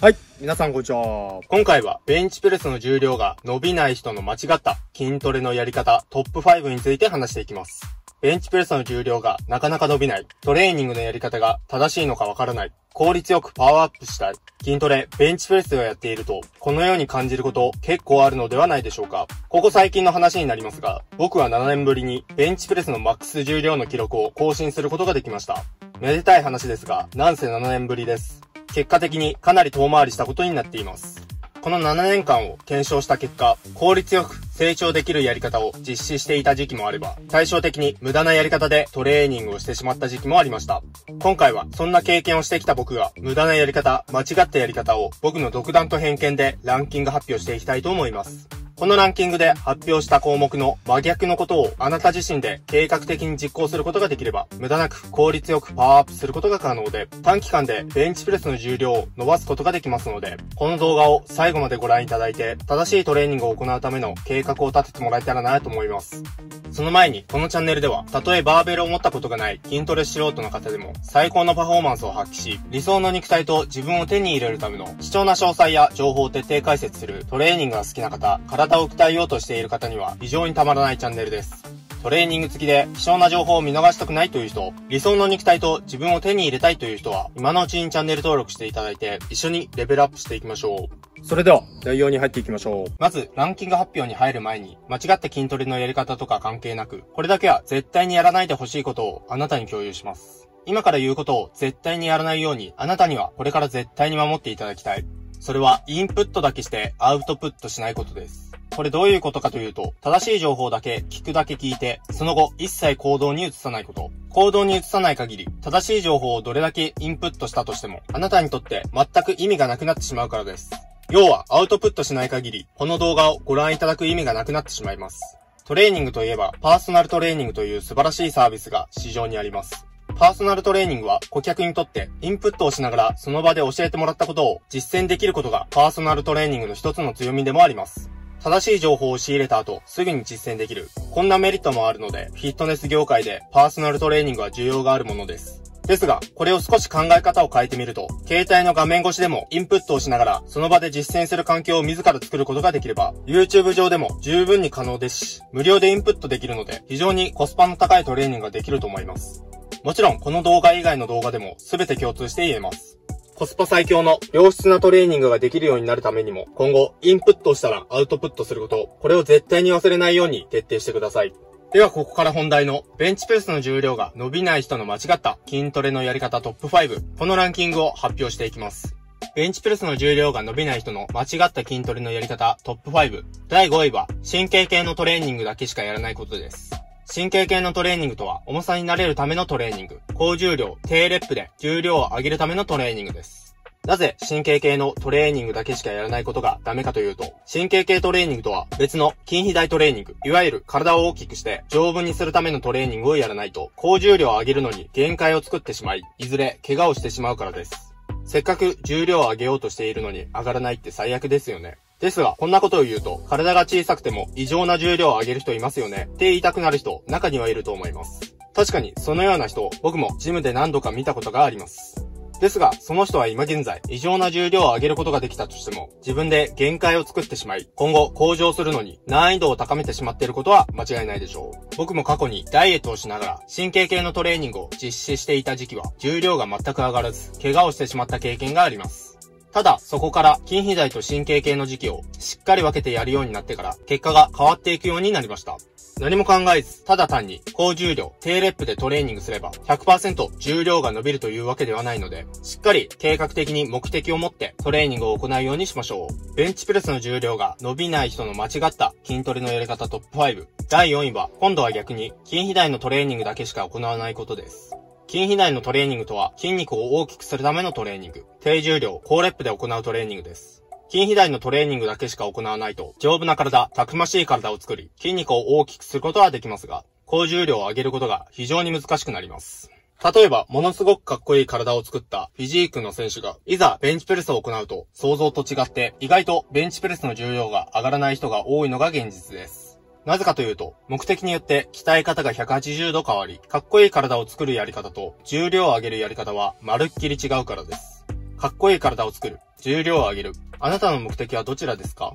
はい。皆さんこんにちは。今回はベンチプレスの重量が伸びない人の間違った筋トレのやり方トップ5について話していきます。ベンチプレスの重量がなかなか伸びない。トレーニングのやり方が正しいのかわからない。効率よくパワーアップしたい。筋トレ、ベンチプレスをやっていると、このように感じること結構あるのではないでしょうか。ここ最近の話になりますが、僕は7年ぶりにベンチプレスのマックス重量の記録を更新することができました。めでたい話ですが、なんせ7年ぶりです。結果的にかなり遠回りしたことになっています。この7年間を検証した結果、効率よく成長できるやり方を実施していた時期もあれば、対照的に無駄なやり方でトレーニングをしてしまった時期もありました。今回はそんな経験をしてきた僕が、無駄なやり方、間違ったやり方を僕の独断と偏見でランキング発表していきたいと思います。このランキングで発表した項目の真逆のことをあなた自身で計画的に実行することができれば、無駄なく効率よくパワーアップすることが可能で、短期間でベンチプレスの重量を伸ばすことができますので、この動画を最後までご覧いただいて、正しいトレーニングを行うための計画を立ててもらえたらなと思います。その前に、このチャンネルでは、たとえバーベルを持ったことがない筋トレ素人の方でも、最高のパフォーマンスを発揮し、理想の肉体と自分を手に入れるための貴重な詳細や情報を徹底解説するトレーニングが好きな方、体を鍛えようとしている方には非常にたまらないチャンネルです。トレーニング付きで貴重な情報を見逃したくないという人、理想の肉体と自分を手に入れたいという人は、今のうちにチャンネル登録していただいて、一緒にレベルアップしていきましょう。それでは、内容に入っていきましょう。まず、ランキング発表に入る前に、間違った筋トレのやり方とか関係なく、これだけは絶対にやらないでほしいことをあなたに共有します。今から言うことを絶対にやらないように、あなたにはこれから絶対に守っていただきたい。それは、インプットだけしてアウトプットしないことです。これどういうことかというと、正しい情報だけ聞くだけ聞いて、その後一切行動に移さないこと。行動に移さない限り、正しい情報をどれだけインプットしたとしても、あなたにとって全く意味がなくなってしまうからです。要は、アウトプットしない限り、この動画をご覧いただく意味がなくなってしまいます。トレーニングといえば、パーソナルトレーニングという素晴らしいサービスが市場にあります。パーソナルトレーニングは顧客にとってインプットをしながらその場で教えてもらったことを実践できることがパーソナルトレーニングの一つの強みでもあります。正しい情報を仕入れた後、すぐに実践できる。こんなメリットもあるので、フィットネス業界でパーソナルトレーニングは需要があるものです。ですが、これを少し考え方を変えてみると、携帯の画面越しでもインプットをしながら、その場で実践する環境を自ら作ることができれば、YouTube 上でも十分に可能ですし、無料でインプットできるので、非常にコスパの高いトレーニングができると思います。もちろん、この動画以外の動画でも全て共通して言えます。コスパ最強の良質なトレーニングができるようになるためにも、今後、インプットしたらアウトプットすること、これを絶対に忘れないように徹底してください。ではここから本題のベンチプレスの重量が伸びない人の間違った筋トレのやり方トップ5。このランキングを発表していきます。ベンチプレスの重量が伸びない人の間違った筋トレのやり方トップ5。第5位は神経系のトレーニングだけしかやらないことです。神経系のトレーニングとは重さになれるためのトレーニング。高重量、低レップで重量を上げるためのトレーニングです。なぜ神経系のトレーニングだけしかやらないことがダメかというと、神経系トレーニングとは別の筋肥大トレーニング、いわゆる体を大きくして丈夫にするためのトレーニングをやらないと、高重量を上げるのに限界を作ってしまい、いずれ怪我をしてしまうからです。せっかく重量を上げようとしているのに上がらないって最悪ですよね。ですが、こんなことを言うと、体が小さくても異常な重量を上げる人いますよねって言いたくなる人、中にはいると思います。確かに、そのような人、僕もジムで何度か見たことがあります。ですが、その人は今現在、異常な重量を上げることができたとしても、自分で限界を作ってしまい、今後向上するのに難易度を高めてしまっていることは間違いないでしょう。僕も過去にダイエットをしながら、神経系のトレーニングを実施していた時期は、重量が全く上がらず、怪我をしてしまった経験があります。ただ、そこから筋肥大と神経系の時期をしっかり分けてやるようになってから、結果が変わっていくようになりました。何も考えず、ただ単に高重量、低レップでトレーニングすれば100%重量が伸びるというわけではないので、しっかり計画的に目的を持ってトレーニングを行うようにしましょう。ベンチプレスの重量が伸びない人の間違った筋トレのやり方トップ5。第4位は、今度は逆に筋肥大のトレーニングだけしか行わないことです。筋肥大のトレーニングとは筋肉を大きくするためのトレーニング。低重量、高レップで行うトレーニングです。筋肥大のトレーニングだけしか行わないと、丈夫な体、たくましい体を作り、筋肉を大きくすることはできますが、高重量を上げることが非常に難しくなります。例えば、ものすごくかっこいい体を作ったフィジークの選手が、いざベンチプレスを行うと、想像と違って、意外とベンチプレスの重量が上がらない人が多いのが現実です。なぜかというと、目的によって鍛え方が180度変わり、かっこいい体を作るやり方と重量を上げるやり方はまるっきり違うからです。かっこいい体を作る、重量を上げる。あなたの目的はどちらですか？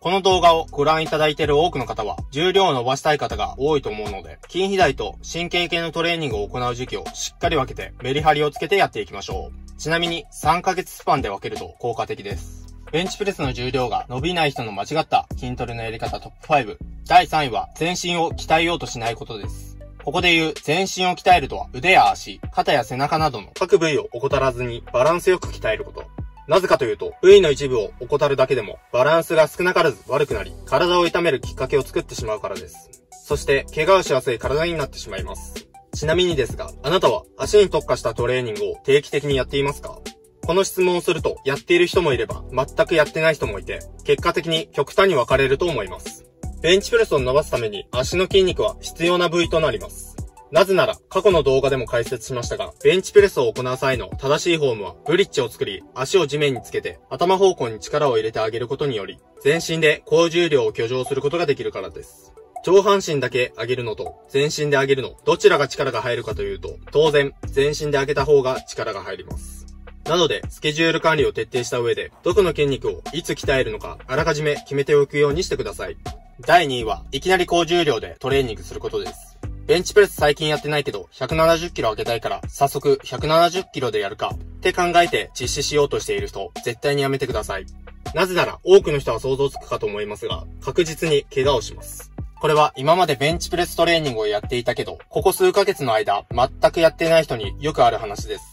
この動画をご覧いただいている多くの方は、重量を伸ばしたい方が多いと思うので、筋肥大と神経系のトレーニングを行う時期をしっかり分けて、メリハリをつけてやっていきましょう。ちなみに、3ヶ月スパンで分けると効果的です。ベンチプレスの重量が伸びない人の間違った筋トレのやり方トップ5。第3位は、全身を鍛えようとしないことです。ここで言う全身を鍛えるとは腕や足、肩や背中などの各部位を怠らずにバランスよく鍛えること。なぜかというと、部位の一部を怠るだけでも、バランスが少なからず悪くなり、体を痛めるきっかけを作ってしまうからです。そして、怪我をしやすい体になってしまいます。ちなみにですが、あなたは足に特化したトレーニングを定期的にやっていますか？この質問をすると、やっている人もいれば、全くやってない人もいて、結果的に極端に分かれると思います。ベンチプレスを伸ばすために足の筋肉は必要な部位となります。なぜなら、過去の動画でも解説しましたが、ベンチプレスを行う際の正しいフォームは、ブリッジを作り、足を地面につけて、頭方向に力を入れてあげることにより、全身で高重量を挙上することができるからです。上半身だけ上げるのと、全身で上げるの、どちらが力が入るかというと、当然、全身で上げた方が力が入ります。なので、スケジュール管理を徹底した上で、どこの筋肉をいつ鍛えるのか、あらかじめ決めておくようにしてください。第2位は、いきなり高重量でトレーニングすることです。ベンチプレス最近やってないけど、170キロ上げたいから、早速170キロでやるか、って考えて実施しようとしている人、絶対にやめてください。なぜなら、多くの人は想像つくかと思いますが、確実に怪我をします。これは今までベンチプレストレーニングをやっていたけど、ここ数ヶ月の間、全くやってない人によくある話です。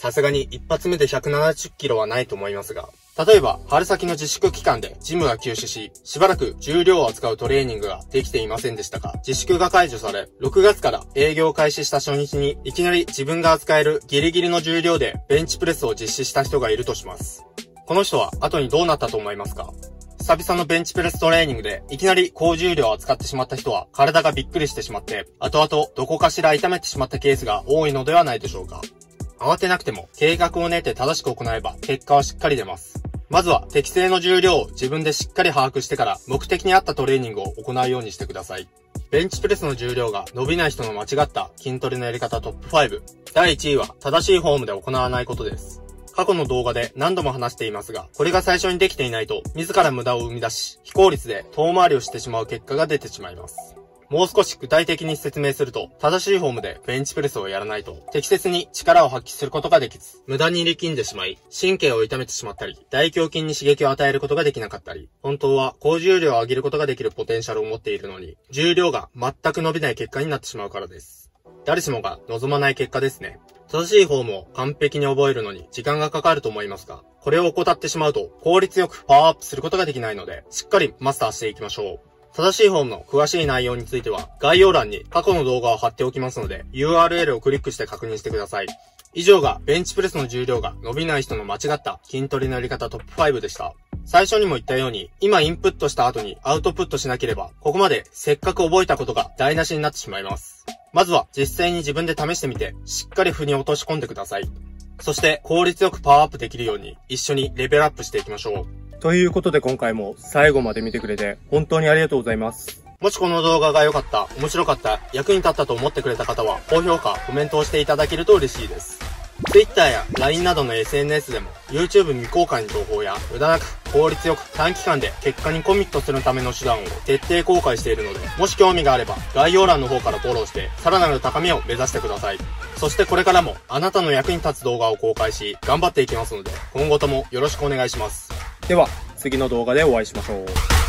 さすがに一発目で170キロはないと思いますが、例えば、春先の自粛期間でジムが休止し、しばらく重量を扱うトレーニングができていませんでしたが、自粛が解除され、6月から営業開始した初日に、いきなり自分が扱えるギリギリの重量でベンチプレスを実施した人がいるとします。この人は後にどうなったと思いますか久々のベンチプレストレーニングで、いきなり高重量を扱ってしまった人は、体がびっくりしてしまって、後々どこかしら痛めてしまったケースが多いのではないでしょうか。慌てなくても、計画を練って正しく行えば、結果はしっかり出ます。まずは適正の重量を自分でしっかり把握してから目的に合ったトレーニングを行うようにしてください。ベンチプレスの重量が伸びない人の間違った筋トレのやり方トップ5。第1位は正しいフォームで行わないことです。過去の動画で何度も話していますが、これが最初にできていないと、自ら無駄を生み出し、非効率で遠回りをしてしまう結果が出てしまいます。もう少し具体的に説明すると、正しいフォームでベンチプレスをやらないと、適切に力を発揮することができず、無駄に力んでしまい、神経を痛めてしまったり、大胸筋に刺激を与えることができなかったり、本当は高重量を上げることができるポテンシャルを持っているのに、重量が全く伸びない結果になってしまうからです。誰しもが望まない結果ですね。正しいフォームを完璧に覚えるのに時間がかかると思いますが、これを怠ってしまうと効率よくパワーアップすることができないので、しっかりマスターしていきましょう。正しい本の詳しい内容については、概要欄に過去の動画を貼っておきますので、URL をクリックして確認してください。以上が、ベンチプレスの重量が伸びない人の間違った筋トレのやり方トップ5でした。最初にも言ったように、今インプットした後にアウトプットしなければ、ここまでせっかく覚えたことが台無しになってしまいます。まずは実際に自分で試してみて、しっかり腑に落とし込んでください。そして効率よくパワーアップできるように一緒にレベルアップしていきましょう。ということで今回も最後まで見てくれて本当にありがとうございます。もしこの動画が良かった、面白かった、役に立ったと思ってくれた方は、高評価、コメントをしていただけると嬉しいです。Twitter や LINE などの SNS でも YouTube 未公開の情報や無駄なく効率よく短期間で結果にコミットするための手段を徹底公開しているのでもし興味があれば概要欄の方からフォローしてさらなる高みを目指してください。そしてこれからもあなたの役に立つ動画を公開し頑張っていきますので今後ともよろしくお願いします。では次の動画でお会いしましょう。